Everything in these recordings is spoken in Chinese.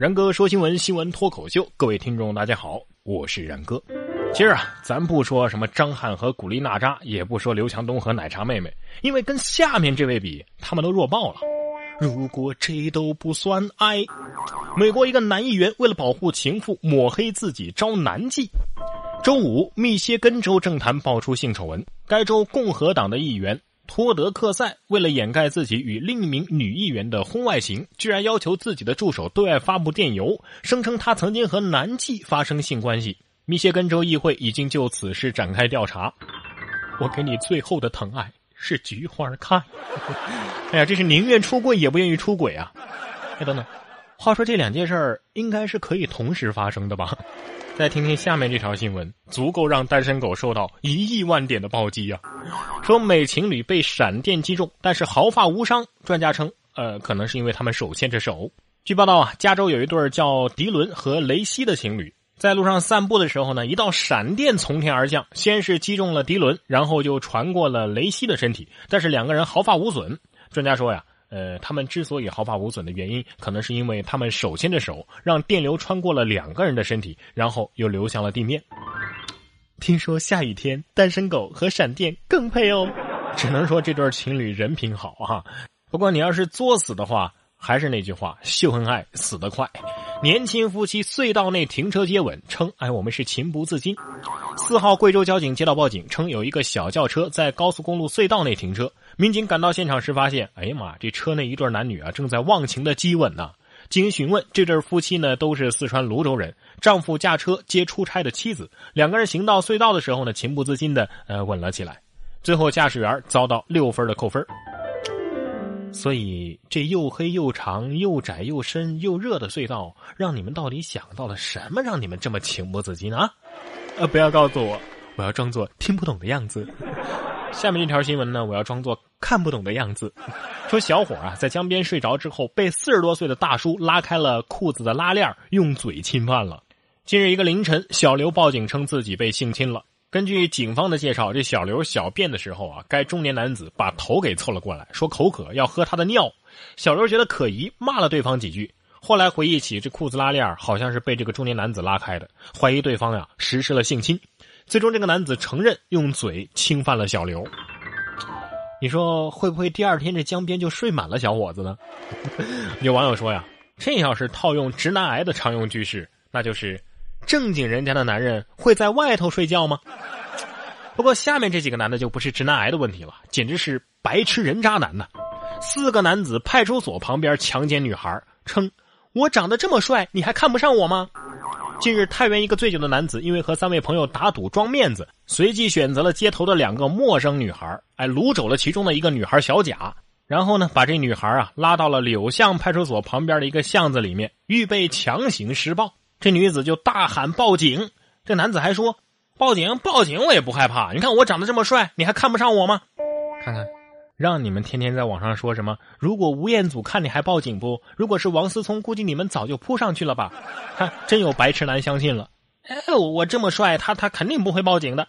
然哥说新闻，新闻脱口秀，各位听众大家好，我是然哥。今儿啊，咱不说什么张翰和古力娜扎，也不说刘强东和奶茶妹妹，因为跟下面这位比，他们都弱爆了。如果这都不算爱，美国一个男议员为了保护情妇，抹黑自己招男妓。周五，密歇根州政坛爆出性丑闻，该州共和党的议员。托德克塞为了掩盖自己与另一名女议员的婚外情，居然要求自己的助手对外发布电邮，声称他曾经和男妓发生性关系。密歇根州议会已经就此事展开调查。我给你最后的疼爱是菊花开。哎呀，这是宁愿出柜也不愿意出轨啊！哎，等等，话说这两件事儿应该是可以同时发生的吧？再听听下面这条新闻，足够让单身狗受到一亿万点的暴击啊！说美情侣被闪电击中，但是毫发无伤。专家称，呃，可能是因为他们手牵着手。据报道啊，加州有一对叫迪伦和雷西的情侣，在路上散步的时候呢，一道闪电从天而降，先是击中了迪伦，然后就传过了雷西的身体，但是两个人毫发无损。专家说呀。呃，他们之所以毫发无损的原因，可能是因为他们手牵着手，让电流穿过了两个人的身体，然后又流向了地面。听说下雨天，单身狗和闪电更配哦。只能说这对情侣人品好哈。不过你要是作死的话，还是那句话，秀恩爱死得快。年轻夫妻隧道内停车接吻，称哎我们是情不自禁。四号贵州交警接到报警，称有一个小轿车在高速公路隧道内停车。民警赶到现场时，发现，哎呀妈，这车内一对男女啊，正在忘情的激吻呢。经询问，这对夫妻呢都是四川泸州人，丈夫驾车接出差的妻子，两个人行到隧道的时候呢，情不自禁的呃吻了起来。最后，驾驶员遭到六分的扣分。所以，这又黑又长又窄又深又热的隧道，让你们到底想到了什么，让你们这么情不自禁啊？呃，不要告诉我，我要装作听不懂的样子。下面这条新闻呢，我要装作看不懂的样子。说小伙啊，在江边睡着之后，被四十多岁的大叔拉开了裤子的拉链，用嘴侵犯了。近日一个凌晨，小刘报警称自己被性侵了。根据警方的介绍，这小刘小便的时候啊，该中年男子把头给凑了过来，说口渴要喝他的尿。小刘觉得可疑，骂了对方几句。后来回忆起，这裤子拉链好像是被这个中年男子拉开的，怀疑对方呀实施了性侵。最终，这个男子承认用嘴侵犯了小刘。你说会不会第二天这江边就睡满了小伙子呢？有网友说呀，这要是套用直男癌的常用句式，那就是正经人家的男人会在外头睡觉吗？不过下面这几个男的就不是直男癌的问题了，简直是白痴人渣男呐！四个男子派出所旁边强奸女孩，称我长得这么帅，你还看不上我吗？近日，太原一个醉酒的男子因为和三位朋友打赌装面子，随即选择了街头的两个陌生女孩，哎，掳走了其中的一个女孩小贾，然后呢，把这女孩啊拉到了柳巷派出所旁边的一个巷子里面，预备强行施暴。这女子就大喊报警，这男子还说：“报警，报警，我也不害怕。你看我长得这么帅，你还看不上我吗？看看。”让你们天天在网上说什么？如果吴彦祖看你还报警不？如果是王思聪，估计你们早就扑上去了吧？看，真有白痴男相信了。哎，我这么帅，他他肯定不会报警的。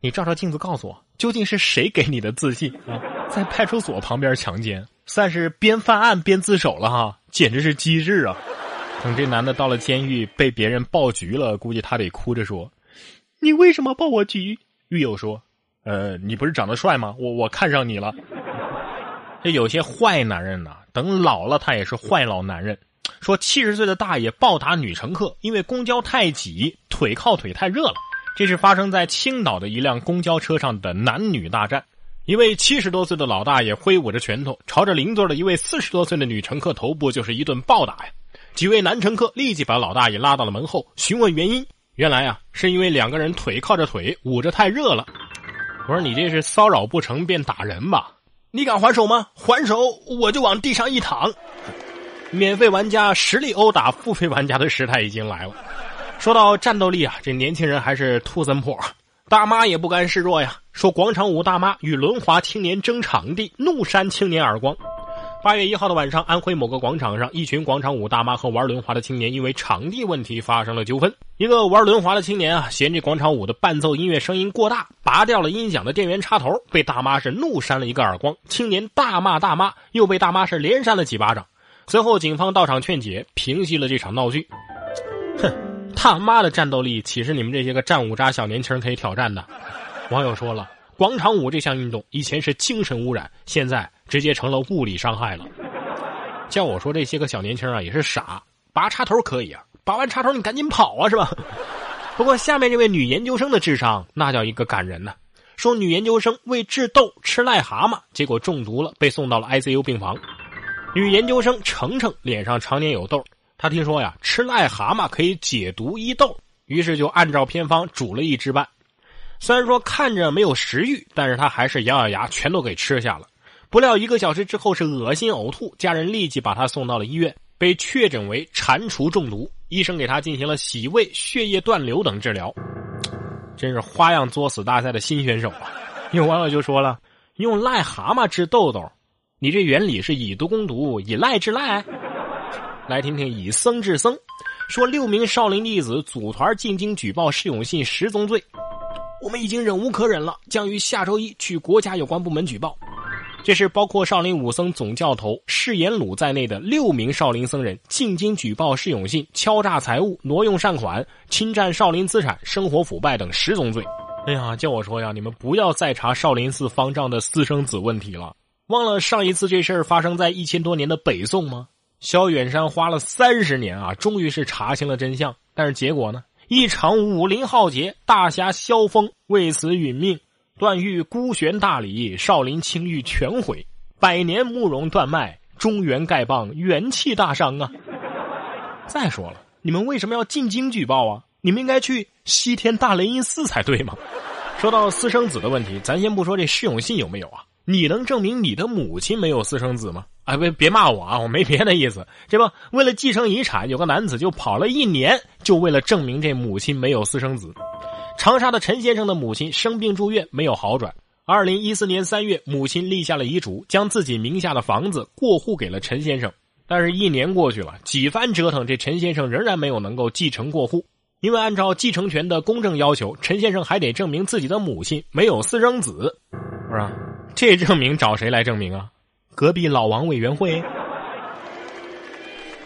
你照照镜子告诉我，究竟是谁给你的自信啊？在派出所旁边强奸，算是边犯案边自首了哈，简直是机智啊！等这男的到了监狱被别人爆局了，估计他得哭着说：“你为什么爆我局？”狱友说。呃，你不是长得帅吗？我我看上你了。这有些坏男人呐，等老了他也是坏老男人。说七十岁的大爷暴打女乘客，因为公交太挤，腿靠腿太热了。这是发生在青岛的一辆公交车上的男女大战。一位七十多岁的老大爷挥舞着拳头，朝着邻座的一位四十多岁的女乘客头部就是一顿暴打呀。几位男乘客立即把老大爷拉到了门后询问原因。原来啊，是因为两个人腿靠着腿捂着太热了。我说你这是骚扰不成便打人吧？你敢还手吗？还手我就往地上一躺。免费玩家实力殴打付费玩家的时代已经来了。说到战斗力啊，这年轻人还是兔森破，大妈也不甘示弱呀。说广场舞大妈与轮滑青年争场地，怒扇青年耳光。八月一号的晚上，安徽某个广场上，一群广场舞大妈和玩轮滑的青年因为场地问题发生了纠纷。一个玩轮滑的青年啊，嫌这广场舞的伴奏音乐声音过大，拔掉了音响的电源插头，被大妈是怒扇了一个耳光。青年大骂大妈，又被大妈是连扇了几巴掌。随后，警方到场劝解，平息了这场闹剧。哼，他妈的战斗力岂是你们这些个战五渣小年轻可以挑战的？网友说了，广场舞这项运动以前是精神污染，现在直接成了物理伤害了。叫我说这些个小年轻啊，也是傻，拔插头可以啊，拔完插头你赶紧跑啊，是吧？不过下面这位女研究生的智商那叫一个感人呐。说女研究生为治痘吃癞蛤蟆，结果中毒了，被送到了 ICU 病房。女研究生程程脸上常年有痘，她听说呀吃癞蛤蟆可以解毒医痘，于是就按照偏方煮了一只半。虽然说看着没有食欲，但是她还是咬咬牙全都给吃下了。不料一个小时之后是恶心呕吐，家人立即把他送到了医院，被确诊为蟾蜍中毒。医生给他进行了洗胃、血液断流等治疗。真是花样作死大赛的新选手啊！有网友就说了：“用癞蛤蟆治痘痘，你这原理是以毒攻毒，以赖治赖。”来听听以僧治僧，说六名少林弟子组团进京举报释永信十宗罪，我们已经忍无可忍了，将于下周一去国家有关部门举报。这是包括少林武僧总教头释延鲁在内的六名少林僧人进京举报释永信敲诈财物、挪用善款、侵占少林资产、生活腐败等十宗罪。哎呀，叫我说呀，你们不要再查少林寺方丈的私生子问题了。忘了上一次这事儿发生在一千多年的北宋吗？萧远山花了三十年啊，终于是查清了真相。但是结果呢？一场武林浩劫，大侠萧峰为此殒命。段誉孤悬大理，少林清誉全毁，百年慕容断脉，中原丐帮元气大伤啊！再说了，你们为什么要进京举报啊？你们应该去西天大雷音寺才对嘛！说到私生子的问题，咱先不说这释永信有没有啊，你能证明你的母亲没有私生子吗？哎，别别骂我啊，我没别的意思，这不为了继承遗产，有个男子就跑了一年，就为了证明这母亲没有私生子。长沙的陈先生的母亲生病住院，没有好转。二零一四年三月，母亲立下了遗嘱，将自己名下的房子过户给了陈先生。但是，一年过去了，几番折腾，这陈先生仍然没有能够继承过户。因为按照继承权的公证要求，陈先生还得证明自己的母亲没有私生子。是吧？这证明找谁来证明啊？隔壁老王委员会。